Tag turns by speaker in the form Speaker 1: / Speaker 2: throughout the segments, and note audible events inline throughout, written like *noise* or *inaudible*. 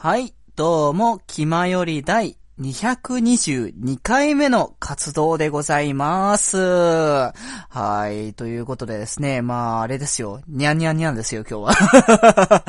Speaker 1: はい、どうも、気まより第222回目の活動でございます。はい、ということでですね、まあ、あれですよ、にゃんにゃんにゃんですよ、今日は。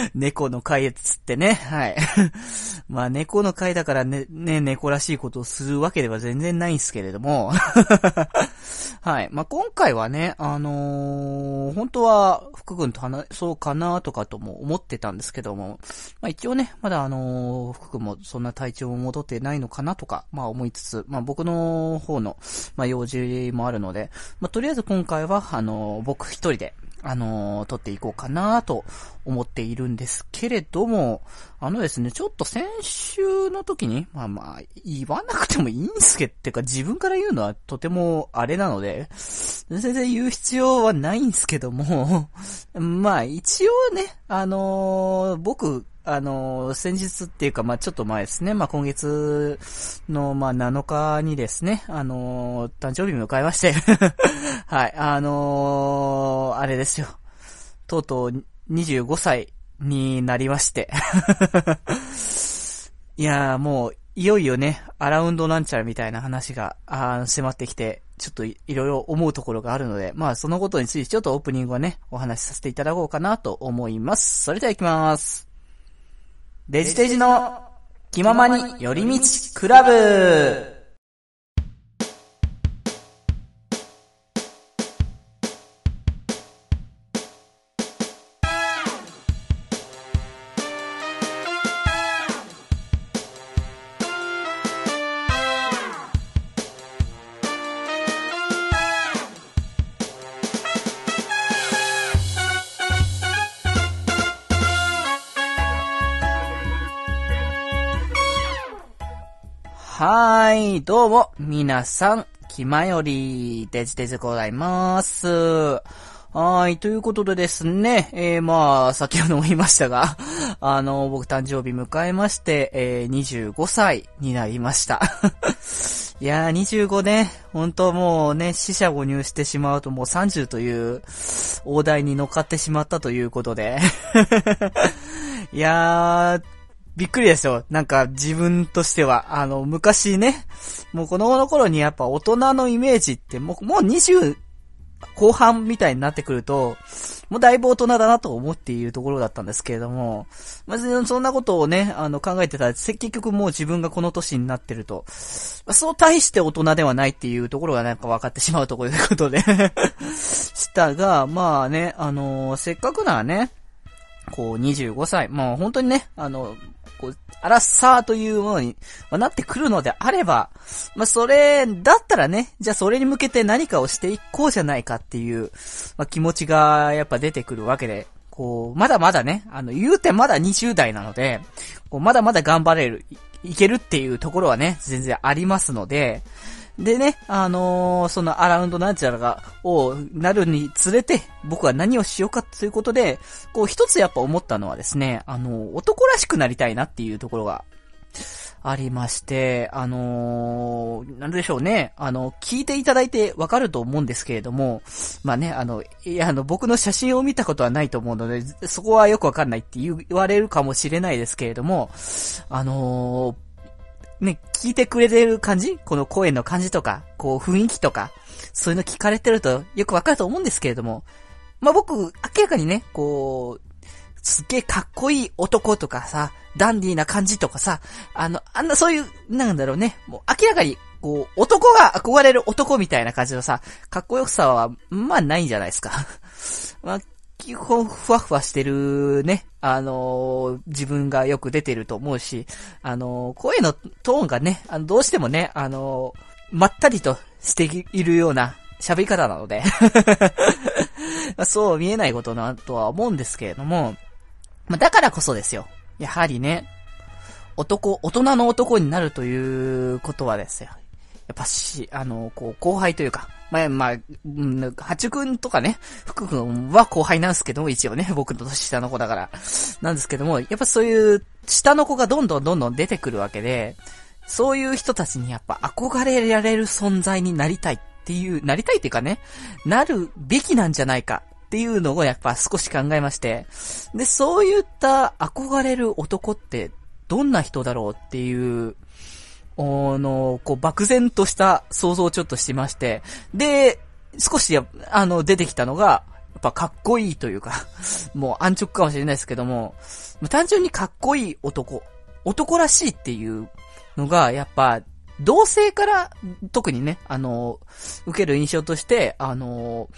Speaker 1: *laughs* 猫の回っつってね、はい。*laughs* まあ、猫の回だからね、ね、猫らしいことをするわけでは全然ないんですけれども。*laughs* はい。まあ、今回はね、あのー本当は福君と話そうかなとかとも思ってたんですけども、まあ、一応ね、まだあのー福君もそんな体調も戻ってないのかなとか、まあ思いつつ、まあ僕の方の、まあ用事もあるので、まあとりあえず今回は、あのー僕一人で、あのー撮っていこうかなと思っているんですけれども、あのですね、ちょっと先週の時に、まあまあ、言わなくてもいいんすけ、ってか自分から言うのはとてもあれなので、全然言う必要はないんすけども、*laughs* まあ一応ね、あのー僕、あの先日っていうか、まあちょっと前ですね、まあ今月の、まあ7日にですね、あの誕生日迎えまして、*laughs* はい、あのあれですよ。とうとう25歳になりまして。*laughs* いやーもう、いよいよね、アラウンドなんちゃらみたいな話が、あ迫ってきて、ちょっといいろいろ思うところがあるので、まあそのことについてちょっとオープニングはね、お話しさせていただこうかなと思います。それでは行きます。デジデジの気ままに寄り道クラブ。はーい、どうも、皆さん、気まより、デジデジございます。はい、ということでですね、えー、まあ、先ほども言いましたが、*laughs* あの、僕誕生日迎えまして、えー、25歳になりました。*laughs* いやー、25ね、本当もうね、死者誤入してしまうともう30という大台に乗っかってしまったということで。*laughs* いやー、びっくりですよ。なんか自分としては。あの、昔ね、もう子供の頃にやっぱ大人のイメージってもう、もう20後半みたいになってくると、もうだいぶ大人だなと思っているところだったんですけれども、まずそんなことをね、あの考えてたら、結局もう自分がこの年になってると、まあそう大して大人ではないっていうところがなんか分かってしまうところということで *laughs* したが、まあね、あのせっかくならね、こう25歳、もう本当にね、あの、アラッサーというものに、まなってくるのであれば、まあそれ、だったらね、じゃあそれに向けて何かをしていこうじゃないかっていう、まあ気持ちがやっぱ出てくるわけで、こう、まだまだね、あの、言うてまだ20代なので、こう、まだまだ頑張れる、いいけるっていうところはね、全然ありますので、でね、あのーそのアラウンドなんちゃらが、をなるにつれて、僕は何をしようかということで、こう一つやっぱ思ったのはですね、あの男らしくなりたいなっていうところが、ありまして、あのーなんでしょうね。あの、聞いていただいてわかると思うんですけれども、まあね、あの、いや、あの、僕の写真を見たことはないと思うので、そこはよくわかんないって言う言われるかもしれないですけれども、あのーね、聞いてくれてる感じ？この声の感じとか、こう雰囲気とか、そういうの聞かれてるとよくわかると思うんですけれども、まあ、僕、明らかにね、こう、すっげえかっこいい男とかさ、ダンディーな感じとかさ、あの、あんなそういう、なんだろうね、もう明らかに、こう、男が憧れる男みたいな感じのさ、かっこよくさは、まあないんじゃないですか。*laughs* まあ、基本ふわふわしてるね、あのー自分がよく出てると思うし、あのー声のトーンがね、あの、どうしてもね、あのーまったりとしているような喋り方なので、*laughs* そう見えないことなとは思うんですけれども、まあだからこそですよ。やはりね、男、大人の男になるということはですよ。やっぱし、あの、こう、後輩というか、まあ、まあ、うん、八くんとかね、福くんは後輩なんですけども、一応ね、*laughs* 僕の年下の子だから、なんですけども、やっぱそういう、下の子がどんどんどんどん出てくるわけで、そういう人たちにやっぱ憧れられる存在になりたいっていう、なりたいっていうかね、なるべきなんじゃないかっていうのをやっぱ少し考えまして、で、そういった憧れる男ってどんな人だろうっていう、あの、こう、漠然とした想像をちょっとしてまして、で、少しあの、出てきたのが、やっぱかっこいいというか *laughs* もう安直かもしれないですけども、単純にかっこいい男、男らしいっていうのが、やっぱ、同性から特にね、あの、受ける印象として、あの、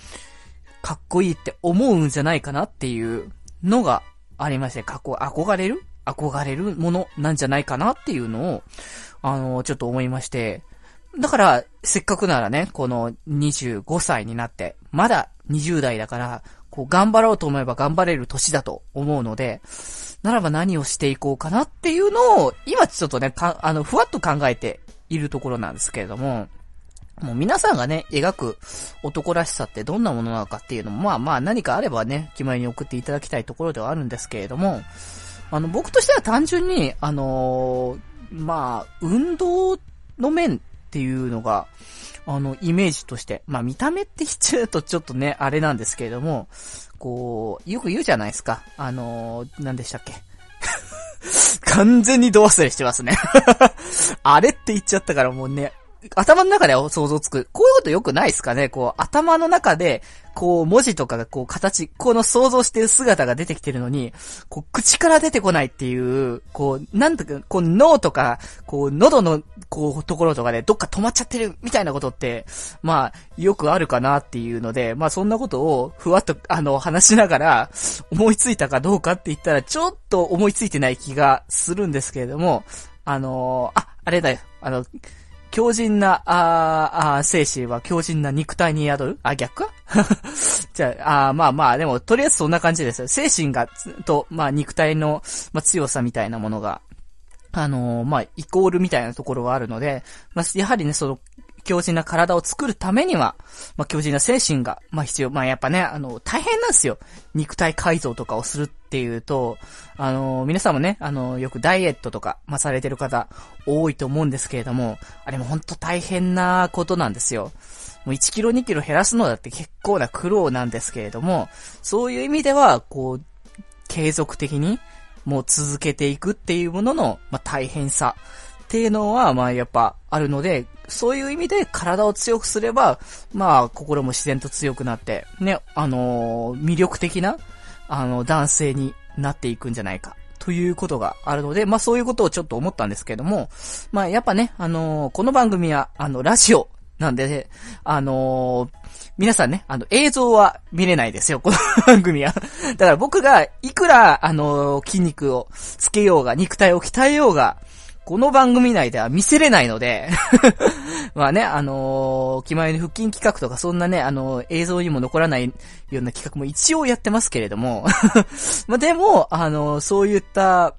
Speaker 1: かっこいいって思うんじゃないかなっていうのがありまして、かっこ、憧れる？憧れるものなんじゃないかなっていうのを、あの、ちょっと思いまして、だから、せっかくならね、この25歳になって、まだ20代だから、こう頑張ろうと思えば頑張れる年だと思うので、ならば何をしていこうかなっていうのを、今ちょっとね、か、あの、ふわっと考えているところなんですけれども、もう皆さんがね、描く男らしさってどんなものなのかっていうのも、まあまあ何かあればね、決まりに送っていただきたいところではあるんですけれども、あの、僕としては単純に、あのー、まあ、運動の面っていうのが、あの、イメージとして、まあ見た目って言っちゃうとちょっとね、あれなんですけれども、こう、よく言うじゃないですか。あのー、何でしたっけ？*laughs* 完全に度忘れしてますね *laughs* あれって言っちゃったからもうね、頭の中で想像つく。こういうことよくないですかね？こう、頭の中で、こう、文字とかがこう、形、この想像してる姿が出てきてるのに、こう、口から出てこないっていう、こう、なんとか、こう、脳とか、こう、喉の、こう、ところとかで、どっか止まっちゃってる、みたいなことって、まあ、よくあるかなっていうので、まあ、そんなことを、ふわっと、あの、話しながら、思いついたかどうかって言ったら、ちょっと思いついてない気がするんですけれども、あのー、あ、あれだよ、あの、強靭な、ああ、精神は強靭な肉体に宿る？あ、逆？か *laughs* じゃあ、あまあまあ、でも、とりあえずそんな感じです。精神が、と、まあ、肉体の、まあ、強さみたいなものが、あのー、まあ、イコールみたいなところはあるので、まあ、やはりね、その、強靭な体を作るためには、まあ、強靭な精神が、まあ、必要。まあ、やっぱね、あの、大変なんですよ。肉体改造とかをするっていうと、あの、皆さんもね、あの、よくダイエットとか、まあ、されてる方、多いと思うんですけれども、あれもほんと大変なことなんですよ。もう1キロ2キロ減らすのだって結構な苦労なんですけれども、そういう意味では、こう、継続的に、もう続けていくっていうものの、まあ、大変さっていうのは、まやっぱあるので、そういう意味で体を強くすれば、まあ心も自然と強くなって、ね、あのー、魅力的な、あの、男性になっていくんじゃないか。ということがあるので、まあそういうことをちょっと思ったんですけども、まあやっぱね、あのー、この番組は、あの、ラジオなんで、ね、あのー、皆さんね、あの、映像は見れないですよ、この番組は。だから僕が、いくら、あの、筋肉をつけようが、肉体を鍛えようが、この番組内では見せれないので *laughs* まあね、あのー、気前の腹筋企画とかそんなね、あのー、映像にも残らないような企画も一応やってますけれども *laughs* まあでも、あのー、そういった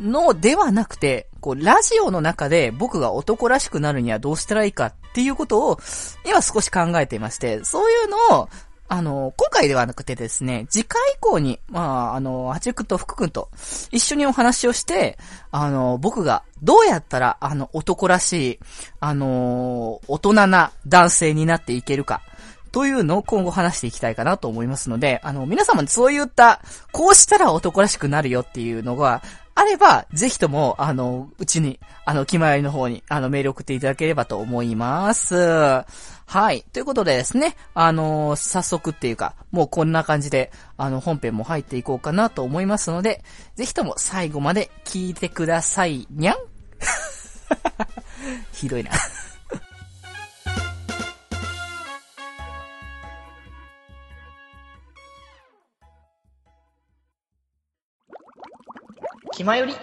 Speaker 1: のではなくて、こう、ラジオの中で僕が男らしくなるにはどうしたらいいかっていうことを、今少し考えていまして、そういうのを、あの、今回ではなくてですね、次回以降に、まあ、あの、八くと福くんと一緒にお話をして、あの、僕がどうやったら、あの、男らしい、あの、大人な男性になっていけるか、というのを今後話していきたいかなと思いますので、あの、皆様にそういった、こうしたら男らしくなるよっていうのが、あれば、ぜひとも、あの、うちに、あの、気前の方に、あの、メール送っていただければと思います。はい。ということでですね、あの、早速っていうか、もうこんな感じで、あの、本編も入っていこうかなと思いますので、ぜひとも最後まで聞いてください、にゃん *laughs* ひどいな *laughs* 気まより。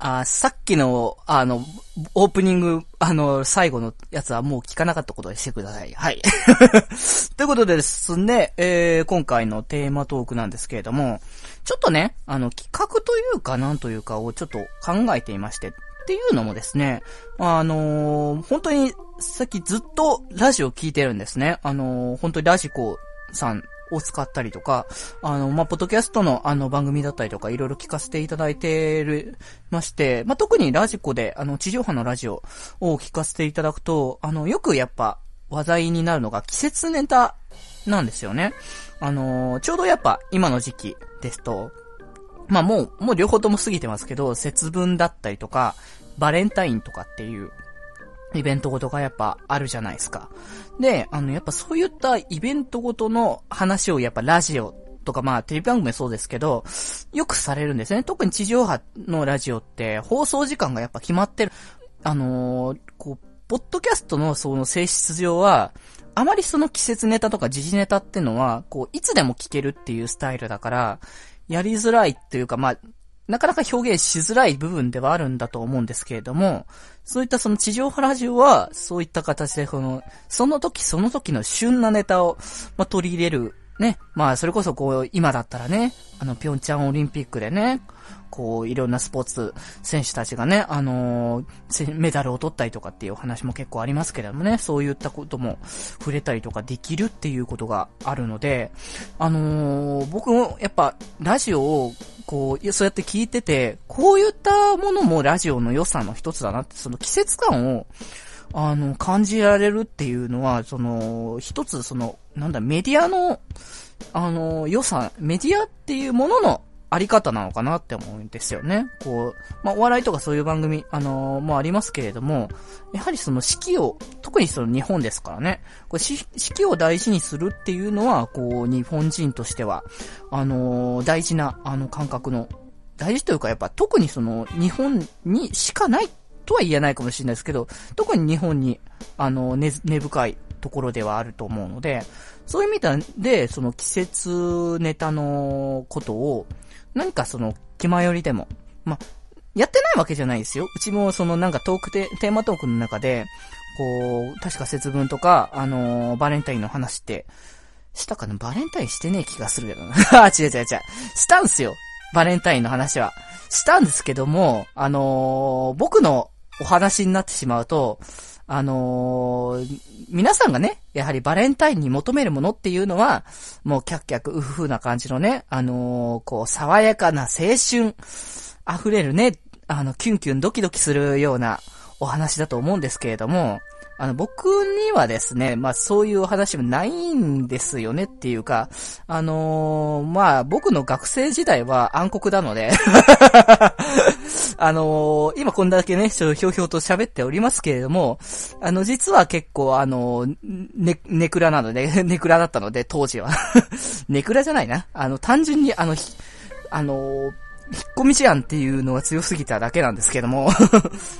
Speaker 1: あ、さっきの、あの、オープニング、あの、最後のやつはもう聞かなかったことにしてください。はい。*laughs* ということでですね、えー、今回のテーマトークなんですけれども、ちょっとね、あの、企画というかなんというかをちょっと考えていまして、っていうのもですね、あのー、本当にさっきずっとラジオ聞いてるんですね。あのー、本当にラジコさんを使ったりとか、あの、まあ、ポッドキャストのあの番組だったりとかいろいろ聞かせていただいてる、まして、まあ、特にラジコで、あの、地上波のラジオを聞かせていただくと、あの、よくやっぱ話題になるのが季節ネタなんですよね。あの、ちょうどやっぱ今の時期ですと、まあもう、もう両方とも過ぎてますけど、節分だったりとか、バレンタインとかっていうイベントごとがやっぱあるじゃないですか。で、あの、やっぱそういったイベントごとの話をやっぱラジオとかまあテレビ番組もそうですけど、よくされるんですね。特に地上波のラジオって放送時間がやっぱ決まってる。あのー、こう、ポッドキャストのその性質上は、あまりその季節ネタとか時事ネタってのは、こう、いつでも聞けるっていうスタイルだから、やりづらいっていうか、まあ、なかなか表現しづらい部分ではあるんだと思うんですけれども、そういったその地上波ラジオは、そういった形で、この、その時その時の旬なネタを、まあ、取り入れる。ね。まあ、それこそこう、今だったらね、あの、ぴょんちゃんオリンピックでね、こう、いろんなスポーツ選手たちがね、あのー、メダルを取ったりとかっていう話も結構ありますけれどもね、そういったことも触れたりとかできるっていうことがあるので、あのー、僕もやっぱ、ラジオを、こう、そうやって聞いてて、こういったものもラジオの良さの一つだなって、その季節感を、あの、感じられるっていうのは、その、一つ、その、なんだ、メディアの、あの、良さ、メディアっていうもののあり方なのかなって思うんですよね。こう、まあ、お笑いとかそういう番組、あのー、もありますけれども、やはりその四季を、特にその日本ですからね、これ四季を大事にするっていうのは、こう、日本人としては、あのー、大事な、あの、感覚の、大事というかやっぱ特にその、日本にしかないとは言えないかもしれないですけど、特に日本に、あの、根、根深いところではあると思うので、そういう意味で、その季節ネタのことを、何かその、気前よりでも、まやってないわけじゃないですよ。うちもそのなんかトークテ、テーマトークの中で、こう、確か節分とか、あのー、バレンタインの話って、したかな？バレンタインしてねえ気がするけどな。*laughs* あ、違う違う違う。したんすよ。バレンタインの話は。したんですけども、あのー、僕のお話になってしまうと、あのー、皆さんがね、やはりバレンタインに求めるものっていうのは、もうキャッキャック、うふふな感じのね、あのー、こう、爽やかな青春、溢れるね、あの、キュンキュンドキドキするようなお話だと思うんですけれども、あの、僕にはですね、まあそういうお話もないんですよねっていうか、あのー、まあ僕の学生時代は暗黒なのであのー、今こんだけね、ちょっとひょうひょうと喋っておりますけれども、あの、実は結構あのー、ね、ネクラなので、ネクラだったので、当時はネクラじゃないな。あの、単純にあの、あの引っ込み思案っていうのが強すぎただけなんですけども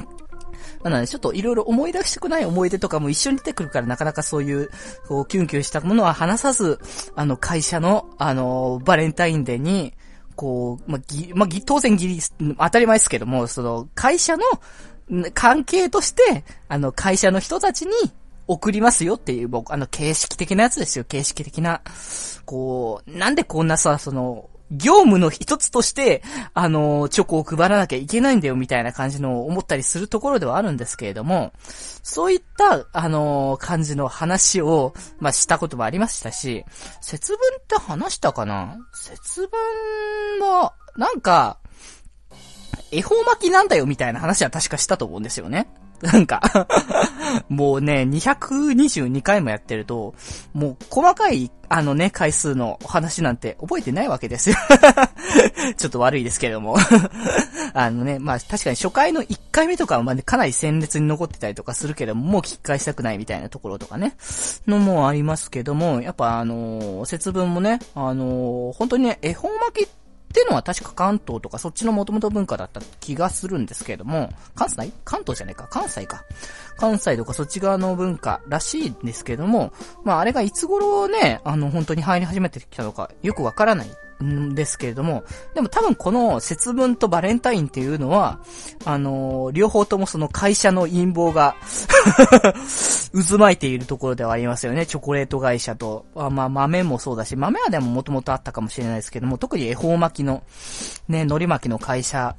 Speaker 1: *laughs* なので、ちょっといろいろ思い出したくない思い出とかも一緒に出てくるから、なかなかそういう、こう、キュンキュンしたものは話さず、あの、会社の、あの、バレンタインデーに、こう、まあ、ぎ、まあ、ぎ、当然ぎり、当たり前ですけども、その、会社の、関係として、あの、会社の人たちに、送りますよっていう、僕、あの、形式的なやつですよ、形式的な。こう、なんでこんなさ、その、業務の一つとして、あの、チョコを配らなきゃいけないんだよみたいな感じの思ったりするところではあるんですけれども、そういった、あの、感じの話を、まあ、したこともありましたし、節分って話したかな？節分は、なんか、恵方巻きなんだよみたいな話は確かしたと思うんですよね。なんか *laughs* もうね、222回もやってると、もう細かい、あのね、回数の話なんて覚えてないわけですよ。*laughs* ちょっと悪いですけれども。*laughs* あのね、まあ確かに初回の1回目とかはまあ、ね、かなり鮮烈に残ってたりとかするけども、もう聞き返したくないみたいなところとかね、のもありますけども、やっぱあのー、節分もね、あのー、本当にね、恵方巻きってっていうのは確か関東とかそっちの元々文化だった気がするんですけれども、関西？関東じゃねえか関西か。関西とかそっち側の文化らしいんですけれども、まああれがいつ頃ね、あの本当に入り始めてきたのかよくわからないんですけれども、でも多分この節分とバレンタインっていうのは、あのー、両方ともその会社の陰謀が *laughs* 渦巻いているところではありますよね。チョコレート会社と、あまあ豆もそうだし、豆はでももともとあったかもしれないですけども、特に恵方巻きの、ね、海苔巻きの会社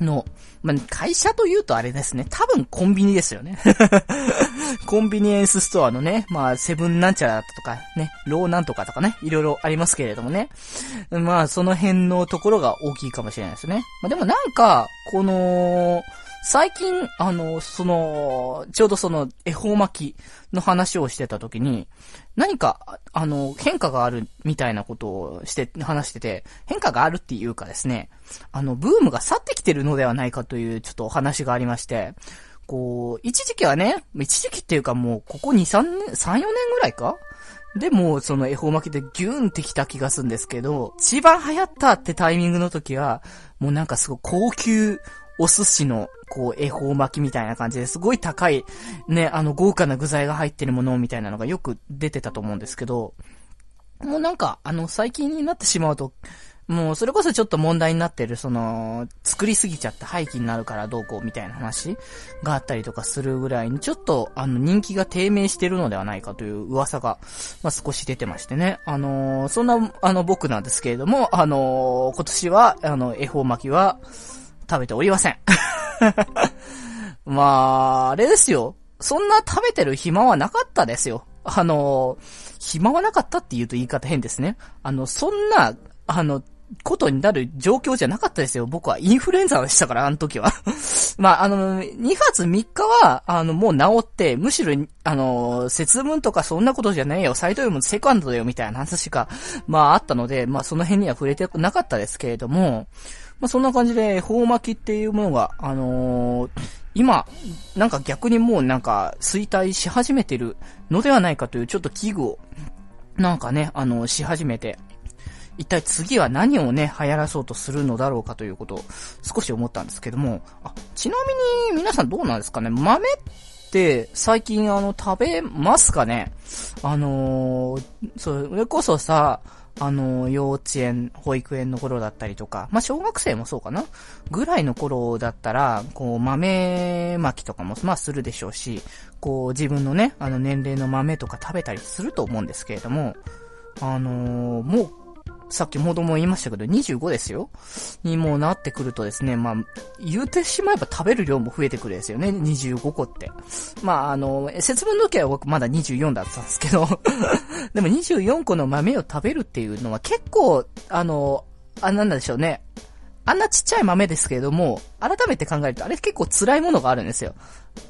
Speaker 1: の、まあ、会社というとあれですね。多分コンビニですよね。*laughs* コンビニエンスストアのね、まあ、セブンなんちゃらとか、ね、ローなんとかとかね、いろいろありますけれどもね。まあ、その辺のところが大きいかもしれないですね。まあ、でもなんか、この、最近、あの、その、ちょうどその、恵方巻きの話をしてた時に、何か、あの、変化があるみたいなことをして、話してて、変化があるっていうかですね、あの、ブームが去ってきてるのではないかという、ちょっとお話がありまして、こう、一時期はね、一時期っていうかもう、ここ2、3年、3、4年ぐらいか？で、もその恵方巻きでギューンってきた気がするんですけど、一番流行ったってタイミングの時は、もうなんかすごい高級お寿司の、こう、恵方巻きみたいな感じですごい高い、ね、あの、豪華な具材が入ってるものみたいなのがよく出てたと思うんですけど、もうなんか、あの、最近になってしまうと、もう、それこそちょっと問題になってる、その、作りすぎちゃって廃棄になるからどうこうみたいな話があったりとかするぐらいに、ちょっと、あの、人気が低迷してるのではないかという噂が、まあ、少し出てましてね。あのー、そんな、あの、僕なんですけれども、あのー、今年は、あの、恵方巻きは、食べておりません。*laughs* まあ、あれですよ。そんな食べてる暇はなかったですよ。あの、暇はなかったって言うと言い方変ですね。あの、そんな、あの、ことになる状況じゃなかったですよ。僕はインフルエンザでしたから、あの時は。*laughs* まあ、あの、2月3日は、あの、もう治って、むしろ、あの、節分とかそんなことじゃないよ、サイトよりもセカンドだよ、みたいな話が、まああったので、まあその辺には触れてなかったですけれども、まあ、そんな感じで、宝巻きっていうものが、あのー、今、なんか逆にもうなんか衰退し始めてるのではないかというちょっと危惧を、なんかね、あの、し始めて、一体次は何をね、流行らそうとするのだろうかということを少し思ったんですけども、あ、ちなみに皆さんどうなんですかね？豆って最近あの食べますかね？あのー、それこそさ、あの、幼稚園、保育園の頃だったりとか、まあ、小学生もそうかな。ぐらいの頃だったら、こう、豆巻きとかも、まあ、するでしょうし、こう、自分のね、あの、年齢の豆とか食べたりすると思うんですけれども、あのー、もう、さっきもども言いましたけど、25ですよ。にもなってくるとですね、まあ、言うてしまえば食べる量も増えてくるですよね、25個って。まあ、あの、節分の時は僕まだ24だったんですけど。でも24個の豆を食べるっていうのは結構、あの、あ、なんでしょうね。あんなちっちゃい豆ですけれども、改めて考えると、あれ結構辛いものがあるんですよ。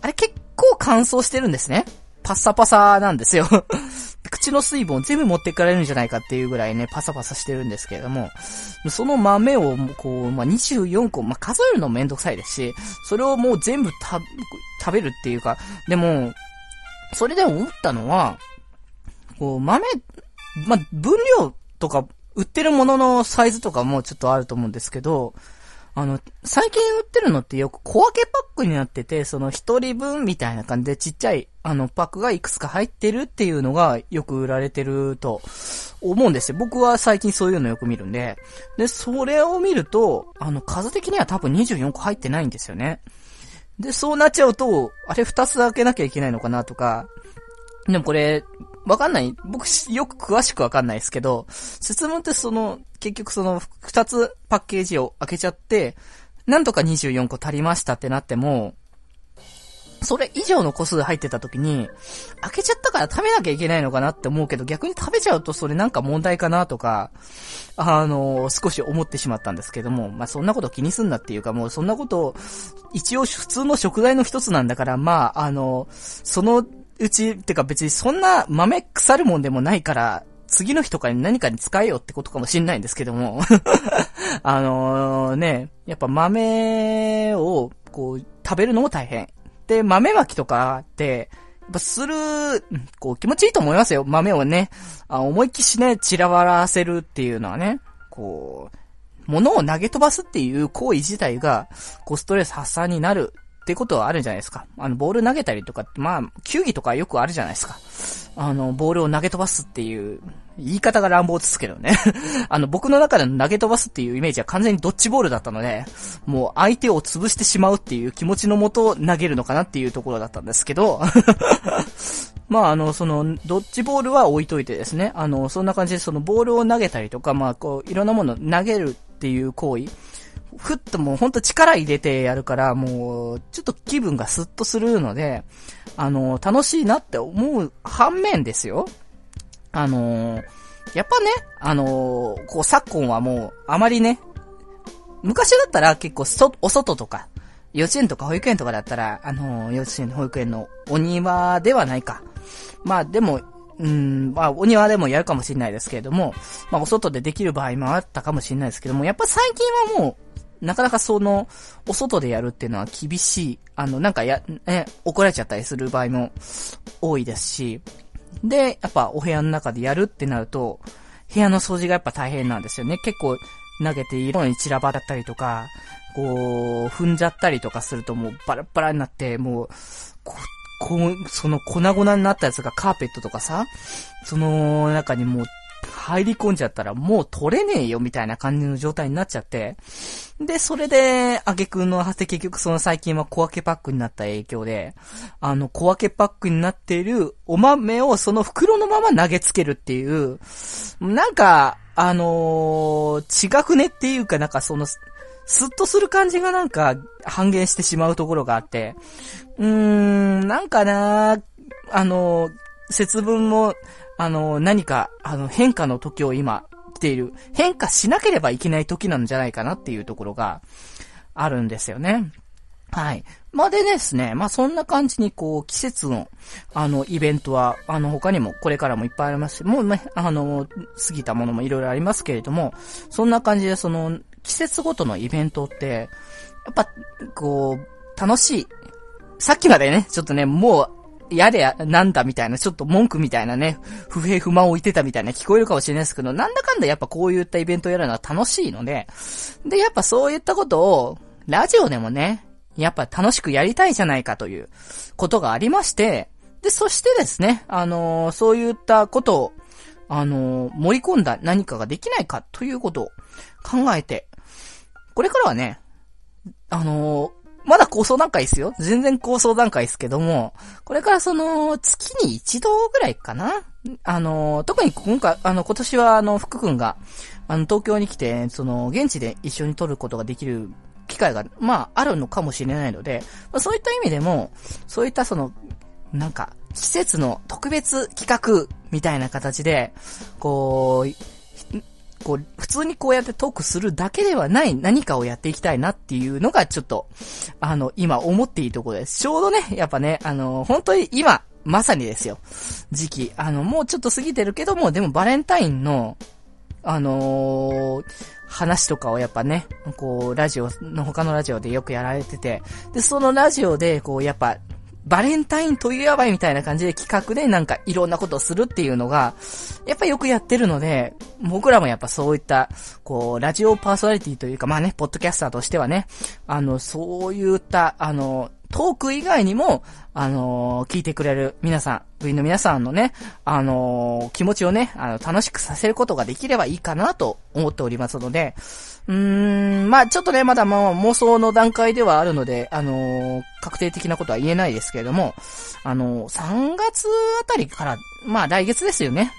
Speaker 1: あれ結構乾燥してるんですね。パッサパサなんですよ *laughs* 口の水分を全部持ってかれるんじゃないかっていうぐらいね、パサパサしてるんですけれども、その豆を、こう、まあ、24個、まあ、数えるのめんどくさいですし、それをもう全部食べるっていうか、でも、それで思ったのは、こう、豆、ま、分量とか、売ってるもののサイズとかもちょっとあると思うんですけど、あの、最近売ってるのってよく小分けパックになってて、その一人分みたいな感じでちっちゃい、あの、パックがいくつか入ってるっていうのがよく売られてると思うんですよ。僕は最近そういうのよく見るんで。で、それを見ると、あの、数的には多分24個入ってないんですよね。で、そうなっちゃうと、あれ2つ開けなきゃいけないのかなとか、でもこれ、わかんない。僕、よく詳しくわかんないですけど、質問ってその、結局その、二つパッケージを開けちゃって、なんとか24個足りましたってなっても、それ以上の個数入ってた時に、開けちゃったから食べなきゃいけないのかなって思うけど、逆に食べちゃうとそれなんか問題かなとか、あの、少し思ってしまったんですけども、まあ、そんなこと気にすんなっていうか、もうそんなこと一応普通の食材の一つなんだから、まあ、あの、そのうち、ってか別にそんな豆腐るもんでもないから、次の日とかに何かに使えよってことかもしんないんですけども *laughs* あのね、やっぱ豆を、こう、食べるのも大変。で、豆巻きとかって、やっぱする、こう気持ちいいと思いますよ。豆をね、あ思いっきしね、散らばらせるっていうのはね、こう、物を投げ飛ばすっていう行為自体が、こうストレス発散になるってことはあるじゃないですか。あの、ボール投げたりとかって、まあ、球技とかよくあるじゃないですか。あの、ボールを投げ飛ばすっていう、言い方が乱暴ですけどね。*laughs* あの、僕の中での投げ飛ばすっていうイメージは完全にドッジボールだったので、もう相手を潰してしまうっていう気持ちのもと投げるのかなっていうところだったんですけど、*laughs* まあ、あの、その、ドッジボールは置いといてですね、あの、そんな感じでそのボールを投げたりとか、まあ、こう、いろんなもの投げるっていう行為ふっともうほんと力入れてやるから、もう、ちょっと気分がスッとするので、あの、楽しいなって思う反面ですよ。あの、やっぱね、あの、こう昨今はもう、あまりね、昔だったら結構そ、お外とか、幼稚園とか保育園とかだったら、あの、幼稚園、保育園のお庭ではないか。まあでも、うん、まあ、お庭でもやるかもしれないですけれども、まあ、お外でできる場合もあったかもしれないですけども、やっぱ最近はもう、なかなかその、お外でやるっていうのは厳しい。あの、なんかや、ね、怒られちゃったりする場合も多いですし、で、やっぱお部屋の中でやるってなると、部屋の掃除がやっぱ大変なんですよね。結構投げて色に散らばったりとか、こう、踏んじゃったりとかするともうバラバラになって、もう、ここう、その粉々になったやつがカーペットとかさ、その中にもう入り込んじゃったらもう取れねえよみたいな感じの状態になっちゃって、で、それで、あげくんのはて結局その最近は小分けパックになった影響で、あの小分けパックになっているお豆をその袋のまま投げつけるっていう、なんか、あのー、違くねっていうかなんかその、スッとする感じがなんか半減してしまうところがあって、うーん、なんかなあの、節分も、あの、何か、あの、変化の時を今、来ている。変化しなければいけない時なんじゃないかなっていうところがあるんですよね。はい。まあ、でですね、まあ、そんな感じに、こう、季節の、あの、イベントは、あの、他にも、これからもいっぱいありますし、もうね、あの、過ぎたものもいろいろありますけれども、そんな感じで、その、季節ごとのイベントって、やっぱ、こう、楽しい。さっきまでね、ちょっとね、もう、やでや、なんだみたいな、ちょっと文句みたいなね、不平不満を言ってたみたいな聞こえるかもしれないですけど、なんだかんだやっぱこういったイベントをやるのは楽しいので、で、やっぱそういったことを、ラジオでもね、やっぱ楽しくやりたいじゃないかということがありまして、で、そしてですね、あのー、そういったことを、あのー、盛り込んだ何かができないかということを考えて、これからはね、あの、まだ構想段階ですよ。全然構想段階ですけども、これからその、月に一度ぐらいかなあの、特に今回、あの、今年はあの、福君が、あの、東京に来て、その、現地で一緒に撮ることができる機会が、まあ、あるのかもしれないので、まあ、そういった意味でも、そういったその、なんか、季節の特別企画みたいな形で、こう、こう、普通にこうやってトークするだけではない何かをやっていきたいなっていうのがちょっと、あの、今思っているところです。ちょうどね、やっぱね、あの、本当に今、まさにですよ。時期。あの、もうちょっと過ぎてるけども、でもバレンタインの、あのー、話とかをやっぱね、こう、ラジオの他のラジオでよくやられてて、で、そのラジオで、こう、やっぱ、バレンタインといえばいみたいな感じで企画でなんかいろんなことをするっていうのが、やっぱよくやってるので、僕らもやっぱそういった、こう、ラジオパーソナリティというか、まあね、ポッドキャスターとしてはね、あの、そういった、あの、トーク以外にも、あのー、聞いてくれる皆さん、部員の皆さんのね、あのー、気持ちをね、あの、楽しくさせることができればいいかなと思っておりますので、うーん、まあちょっとね、まだもう妄想の段階ではあるので、あのー、確定的なことは言えないですけれども、あの3月あたりから、まあ来月ですよね。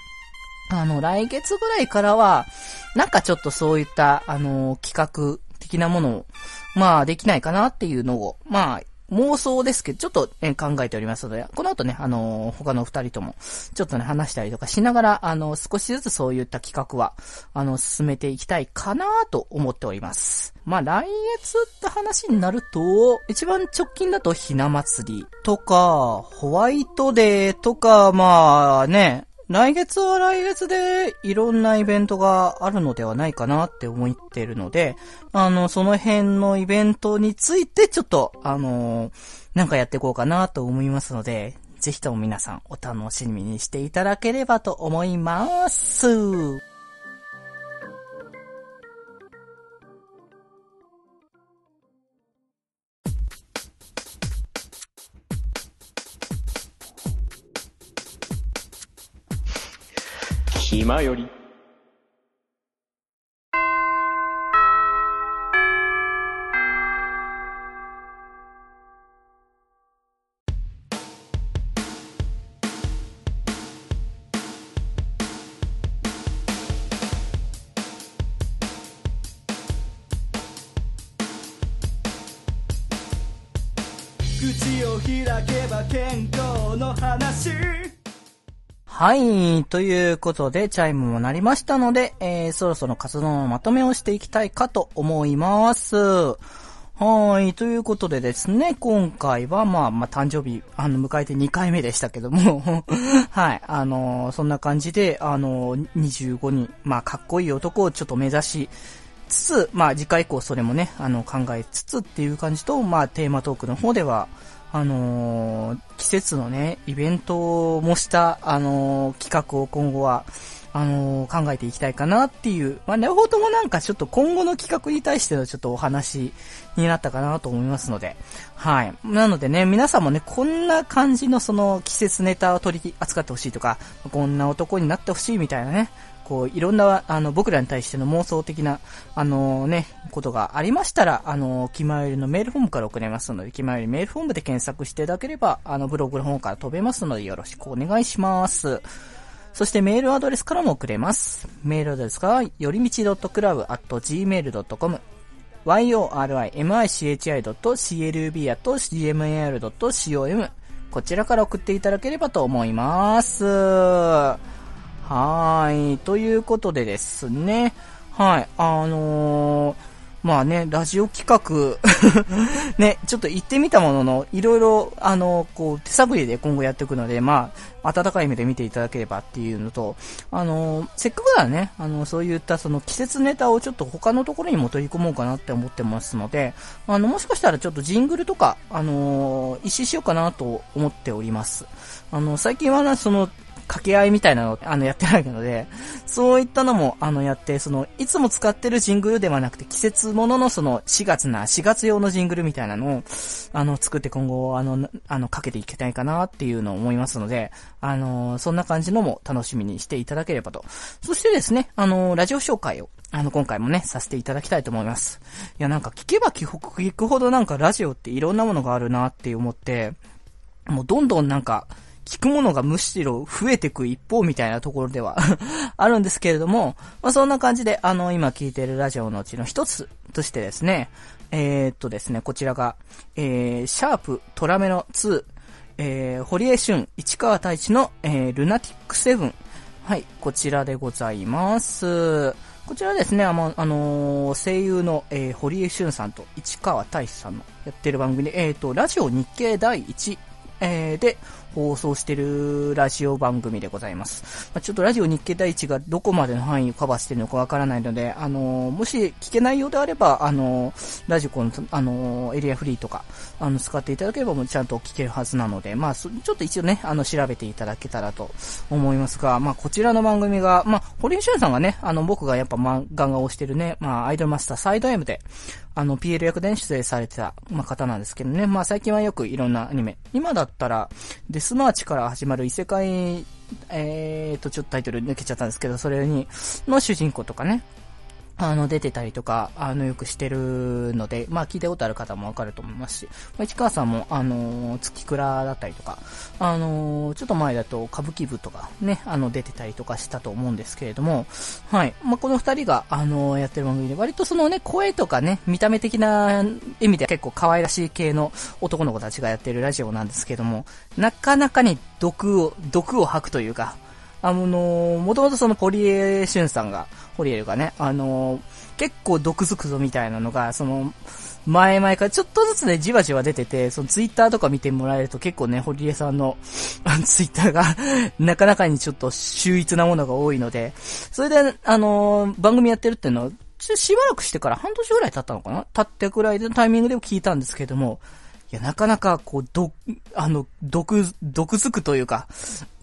Speaker 1: あの、来月ぐらいからは、なんかちょっとそういった、あの企画的なものを、まあできないかなっていうのを、まあ妄想ですけど、ちょっと、ね、考えておりますので、この後ね、あのー、他の二人とも、ちょっとね、話したりとかしながら、あのー、少しずつそういった企画は、あの、進めていきたいかなと思っております。まあ、来月って話になると、一番直近だとひな祭りとか、ホワイトデーとか、まあね、来月は来月でいろんなイベントがあるのではないかなって思ってるので、あの、その辺のイベントについてちょっと、あのなんかやっていこうかなと思いますので、ぜひとも皆さんお楽しみにしていただければと思います。
Speaker 2: 島より。
Speaker 1: はい。ということで、チャイムも鳴りましたので、えー、そろそろ活動のまとめをしていきたいかと思います。はい。ということでですね、今回は、まあ、まあ、誕生日、あの、迎えて2回目でしたけども *laughs* はい。あのー、そんな感じで、あのー、25人、まあ、かっこいい男をちょっと目指しつつ、まあ、次回以降それもね、あの、考えつつっていう感じと、まあ、テーマトークの方では、あのー、季節のね、イベントを模した、あのー、企画を今後は、あのー、考えていきたいかなっていう、まあ、両方ともなんかちょっと今後の企画に対してのちょっとお話になったかなと思いますので、はい。なのでね、皆さんもね、こんな感じのその季節ネタを取り扱ってほしいとか、こんな男になってほしいみたいなね、こう、いろんな、あの、僕らに対しての妄想的な、あのね、ことがありましたら、あの、気まよりのメールフォームから送れますので、気まよりメールフォームで検索していただければ、あの、ブログの方から飛べますので、よろしくお願いします。そしてメールアドレスからも送れます。メールアドレスが、よりみち .club.gmail.com yorimichi.club.gmail.com こちらから送っていただければと思います。はい。ということでですね。はい。あのーまあね、ラジオ企画 *laughs* ね、ちょっと行ってみたものの、いろいろ、あの、こう、手探りで今後やっていくので、まあ、温かい目で見ていただければっていうのと、あのー、せっかくならね、あの、そういったその季節ネタをちょっと他のところにも取り込もうかなって思ってますので、あの、もしかしたらちょっとジングルとか、あの、一新しようかなと思っております。あの、最近はね、その、掛け合いみたいなの、あの、やってないので、そういったのも、あの、やって、その、いつも使ってるジングルではなくて、季節もののその、4月な、4月用のジングルみたいなのを、あの、作って今後、あの、あの、かけていきたいかなっていうのを思いますので、あの、そんな感じのも楽しみにしていただければと。そしてですね、あの、ラジオ紹介を、あの、今回もね、させていただきたいと思います。いや、なんか聞けば聞くほどなんかラジオっていろんなものがあるなって思って、もうどんどんなんか、聞くものがむしろ増えてく一方みたいなところでは *laughs* あるんですけれども、まあ、そんな感じで、あの、今聞いてるラジオのうちの一つとしてですね、えー、っとですね、こちらが、えー、シャープトラメの2、えー、堀江俊、市川太一の、えー、ルナティックセブン。はい、こちらでございます。こちらですね、あの、あのー、声優の、えー、堀江俊さんと市川大志さんのやってる番組で、えっ、ー、と、ラジオ日経第1、えー、で、放送してるラジオ番組でございます。まあ、ちょっとラジオ日経第一がどこまでの範囲をカバーしてるのかわからないので、あのー、もし聞けないようであれば、あのー、ラジコの、あのー、エリアフリーとか、あの、使っていただければもうちゃんと聞けるはずなので、まあ、ちょっと一応ね、あの、調べていただけたらと思いますが、まあ、こちらの番組が、まあ、堀井俊さんがね、あの、僕がやっぱ漫画が推してるね、まあ、アイドルマスターサイド M で、あの、PL 役で出演されてた、まあ、方なんですけどね。まあ、最近はよくいろんなアニメ。今だったら、デスマーチから始まる異世界、えーと、ちょっとタイトル抜けちゃったんですけど、それに、の主人公とかね、あの、出てたりとか、あの、よくしてるので、まあ、聞いたことある方もわかると思いますし、まあ、市川さんも、あの、月倉だったりとか、あの、ちょっと前だと歌舞伎部とかね、あの、出てたりとかしたと思うんですけれども、はい。まあ、この二人が、あの、やってる番組で、割とそのね、声とかね、見た目的な意味で結構可愛らしい系の男の子たちがやってるラジオなんですけども、なかなかに毒を、毒を吐くというか、あのもともとそのポリエシュンさんが、ホリエルがね、あの、結構毒づくぞみたいなのが、その、前々からちょっとずつね、じわじわ出てて、そのツイッターとか見てもらえると結構ね、ホリエさんのツイッターが *laughs* なかなかにちょっと秀逸なものが多いので、それで、あの、番組やってるっていうのを、しばらくしてから半年ぐらい経ったのかな？経ってくらいのタイミングでも聞いたんですけども、いや、なかなか、こう、ど、あの、毒、毒づくというか、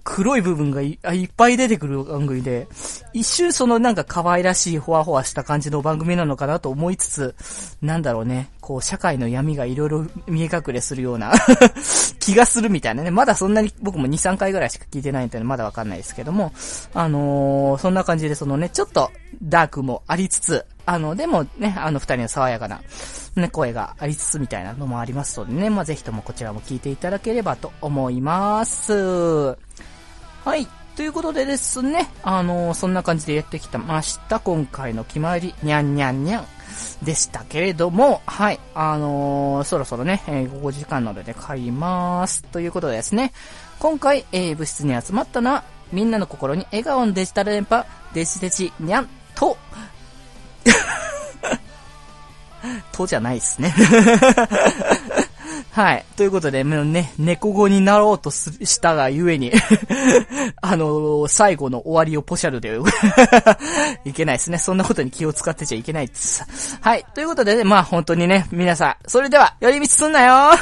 Speaker 1: 黒い部分がいっぱい出てくる番組で、一瞬そのなんか可愛らしいほわほわした感じの番組なのかなと思いつつ、なんだろうね、こう社会の闇がいろいろ見え隠れするような *laughs* 気がするみたいなね。まだそんなに僕も2、3回ぐらいしか聞いてないんでまだわかんないですけども、あのー、そんな感じでそのね、ちょっとダークもありつつ、あの、でもね、あの二人の爽やかな、ね、声がありつつみたいなのもありますのでね、まあ、ぜひともこちらも聞いていただければと思います。はい。ということでですね、あのー、そんな感じでやってきたました。今回の決まり、にゃんにゃんにゃん。でしたけれども、はい、あのー、そろそろね、えー、午後時間なので帰りまーす。ということでですね、今回、えー、部室に集まったのは、みんなの心に笑顔のデジタル電波、デジデジにゃんと、*laughs* とじゃないですねはい。ということで、もうね、猫語になろうとしたがゆえに *laughs* あのー、最後の終わりをポシャルで *laughs* いけないですね。そんなことに気を使ってちゃいけないです。はい。ということでね、まあ本当にね、皆さん、それでは、寄り道すんなよ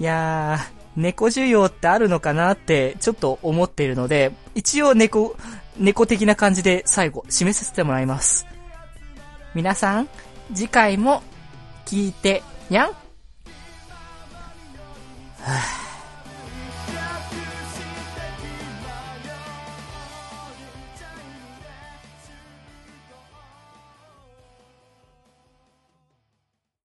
Speaker 1: いやー、猫需要ってあるのかなってちょっと思っているので、一応猫、猫的な感じで最後締めさせてもらいます。皆さん、次回も聞いてにゃん Ah.